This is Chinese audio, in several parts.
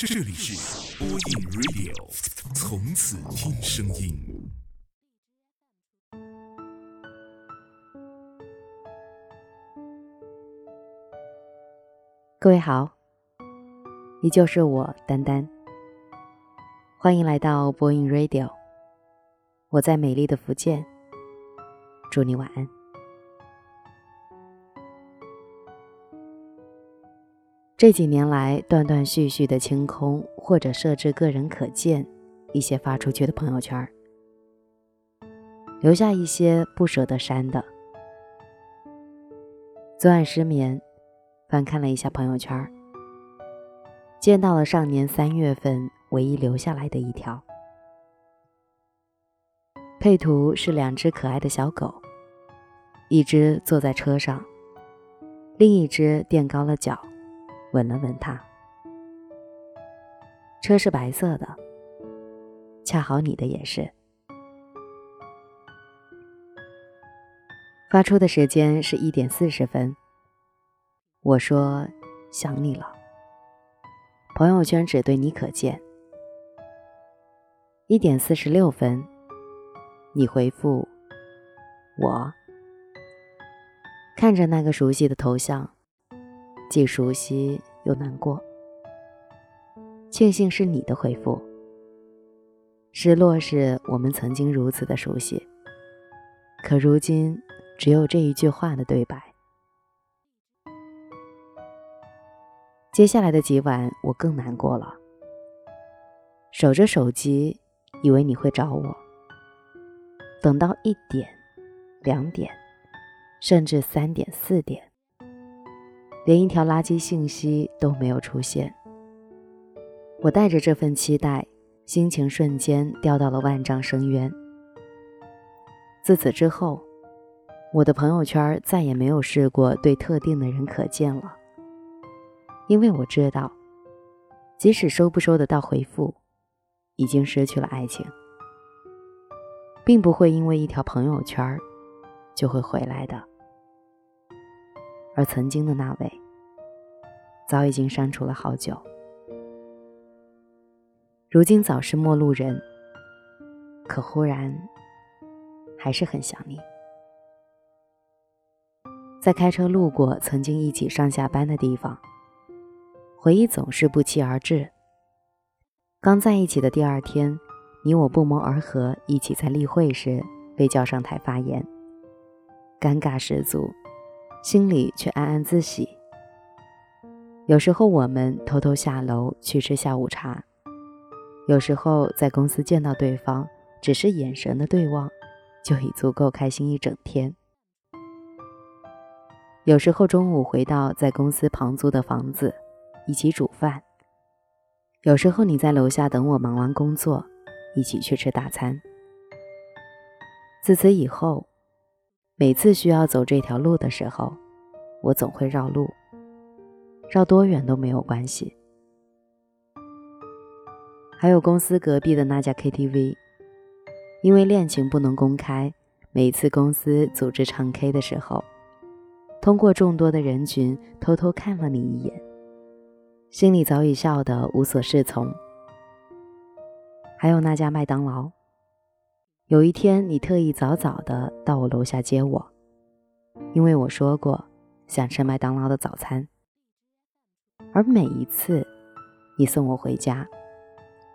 这里是播音 Radio，从此听声音。各位好，依旧是我丹丹，欢迎来到播音 Radio。我在美丽的福建，祝你晚安。这几年来，断断续续的清空或者设置个人可见一些发出去的朋友圈，留下一些不舍得删的。昨晚失眠，翻看了一下朋友圈，见到了上年三月份唯一留下来的一条，配图是两只可爱的小狗，一只坐在车上，另一只垫高了脚。吻了吻他，车是白色的，恰好你的也是。发出的时间是一点四十分。我说想你了，朋友圈只对你可见。一点四十六分，你回复我，看着那个熟悉的头像。既熟悉又难过，庆幸是你的回复。失落是我们曾经如此的熟悉，可如今只有这一句话的对白。接下来的几晚，我更难过了。守着手机，以为你会找我，等到一点、两点，甚至三点、四点。连一条垃圾信息都没有出现，我带着这份期待，心情瞬间掉到了万丈深渊。自此之后，我的朋友圈再也没有试过对特定的人可见了，因为我知道，即使收不收得到回复，已经失去了爱情，并不会因为一条朋友圈就会回来的。而曾经的那位，早已经删除了好久。如今早是陌路人，可忽然还是很想你。在开车路过曾经一起上下班的地方，回忆总是不期而至。刚在一起的第二天，你我不谋而合，一起在例会时被叫上台发言，尴尬十足。心里却暗暗自喜。有时候我们偷偷下楼去吃下午茶，有时候在公司见到对方，只是眼神的对望，就已足够开心一整天。有时候中午回到在公司旁租的房子，一起煮饭；有时候你在楼下等我忙完工作，一起去吃大餐。自此以后。每次需要走这条路的时候，我总会绕路，绕多远都没有关系。还有公司隔壁的那家 KTV，因为恋情不能公开，每次公司组织唱 K 的时候，通过众多的人群偷偷看了你一眼，心里早已笑得无所适从。还有那家麦当劳。有一天，你特意早早的到我楼下接我，因为我说过想吃麦当劳的早餐。而每一次你送我回家，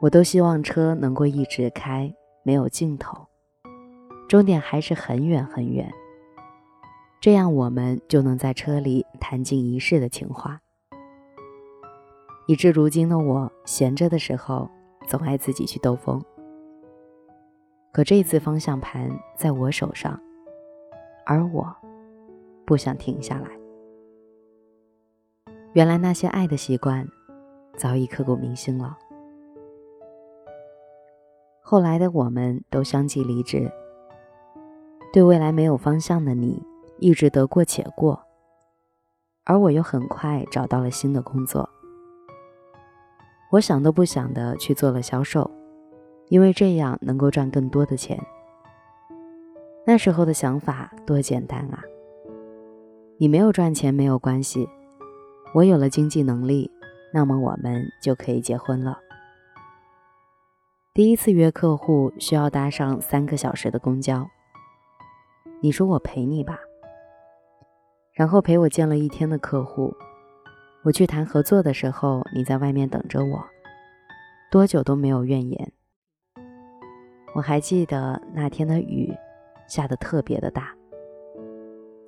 我都希望车能够一直开，没有尽头，终点还是很远很远。这样我们就能在车里谈尽一世的情话。以至如今的我，闲着的时候总爱自己去兜风。可这次方向盘在我手上，而我不想停下来。原来那些爱的习惯早已刻骨铭心了。后来的我们都相继离职，对未来没有方向的你一直得过且过，而我又很快找到了新的工作。我想都不想的去做了销售。因为这样能够赚更多的钱。那时候的想法多简单啊！你没有赚钱没有关系，我有了经济能力，那么我们就可以结婚了。第一次约客户需要搭上三个小时的公交，你说我陪你吧，然后陪我见了一天的客户，我去谈合作的时候，你在外面等着我，多久都没有怨言。我还记得那天的雨下得特别的大，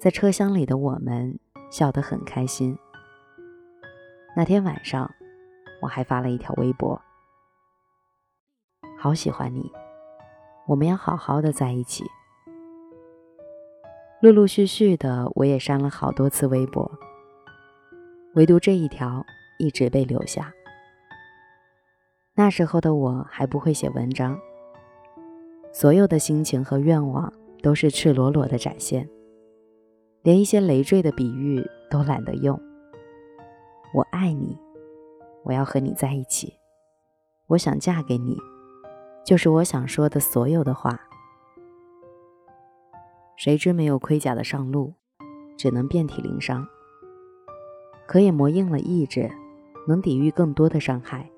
在车厢里的我们笑得很开心。那天晚上，我还发了一条微博，好喜欢你，我们要好好的在一起。陆陆续续的，我也删了好多次微博，唯独这一条一直被留下。那时候的我还不会写文章，所有的心情和愿望都是赤裸裸的展现，连一些累赘的比喻都懒得用。我爱你，我要和你在一起，我想嫁给你，就是我想说的所有的话。谁知没有盔甲的上路，只能遍体鳞伤。可也磨硬了意志，能抵御更多的伤害。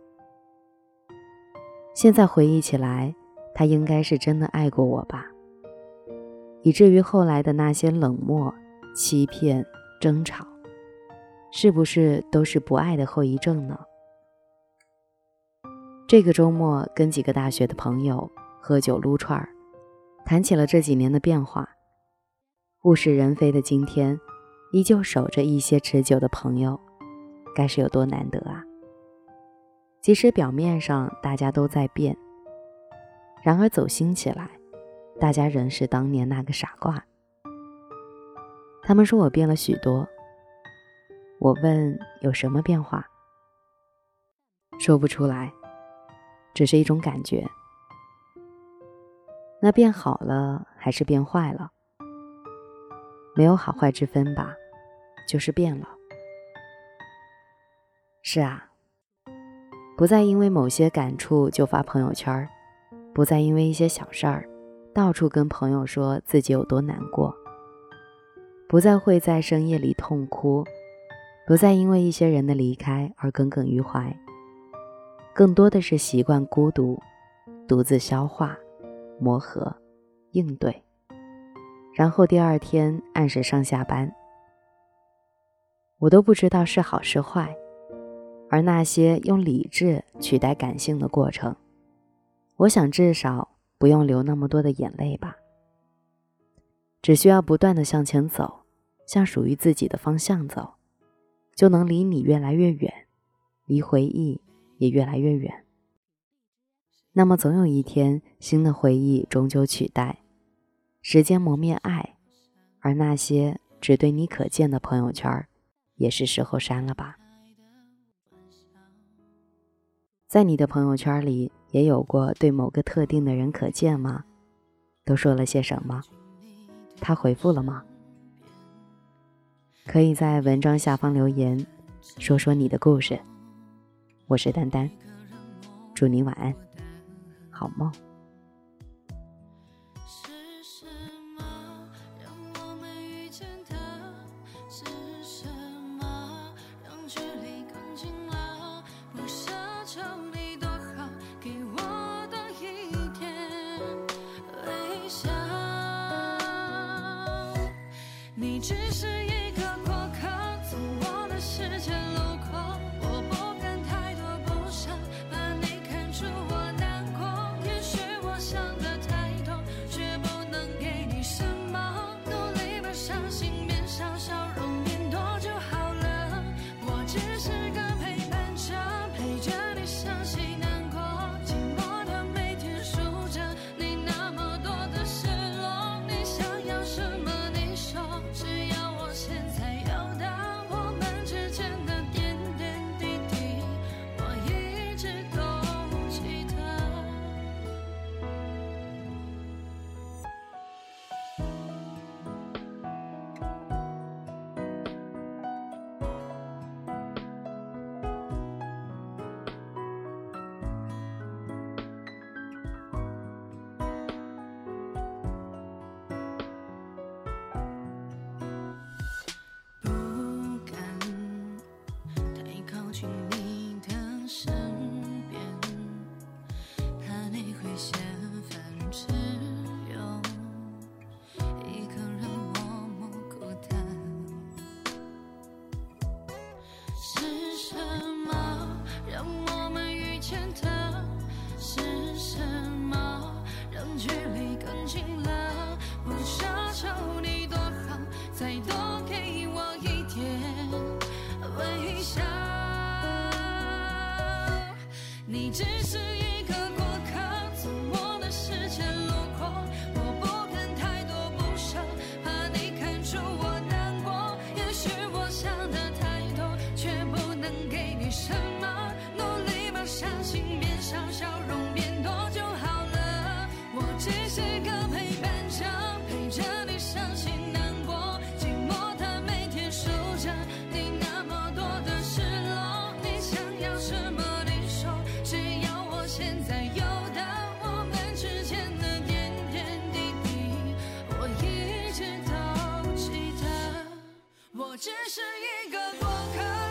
现在回忆起来，他应该是真的爱过我吧，以至于后来的那些冷漠、欺骗、争吵。是不是都是不爱的后遗症呢？这个周末跟几个大学的朋友喝酒撸串儿，谈起了这几年的变化。物是人非的今天，依旧守着一些持久的朋友，该是有多难得啊！即使表面上大家都在变，然而走心起来，大家仍是当年那个傻瓜。他们说我变了许多。我问有什么变化？说不出来，只是一种感觉。那变好了还是变坏了？没有好坏之分吧，就是变了。是啊，不再因为某些感触就发朋友圈儿，不再因为一些小事儿到处跟朋友说自己有多难过，不再会在深夜里痛哭。不再因为一些人的离开而耿耿于怀，更多的是习惯孤独，独自消化、磨合、应对，然后第二天按时上下班。我都不知道是好是坏，而那些用理智取代感性的过程，我想至少不用流那么多的眼泪吧，只需要不断的向前走，向属于自己的方向走。就能离你越来越远，离回忆也越来越远。那么总有一天，新的回忆终究取代，时间磨灭爱，而那些只对你可见的朋友圈，也是时候删了吧。在你的朋友圈里，也有过对某个特定的人可见吗？都说了些什么？他回复了吗？可以在文章下方留言，说说你的故事。我是丹丹，祝你晚安，好梦。只是。一个陪伴者，陪着你伤心难过，寂寞的每天守着你那么多的失落，你想要什么？你说，只要我现在有的，我们之间的点点滴滴，我一直都记得。我只是一个过客。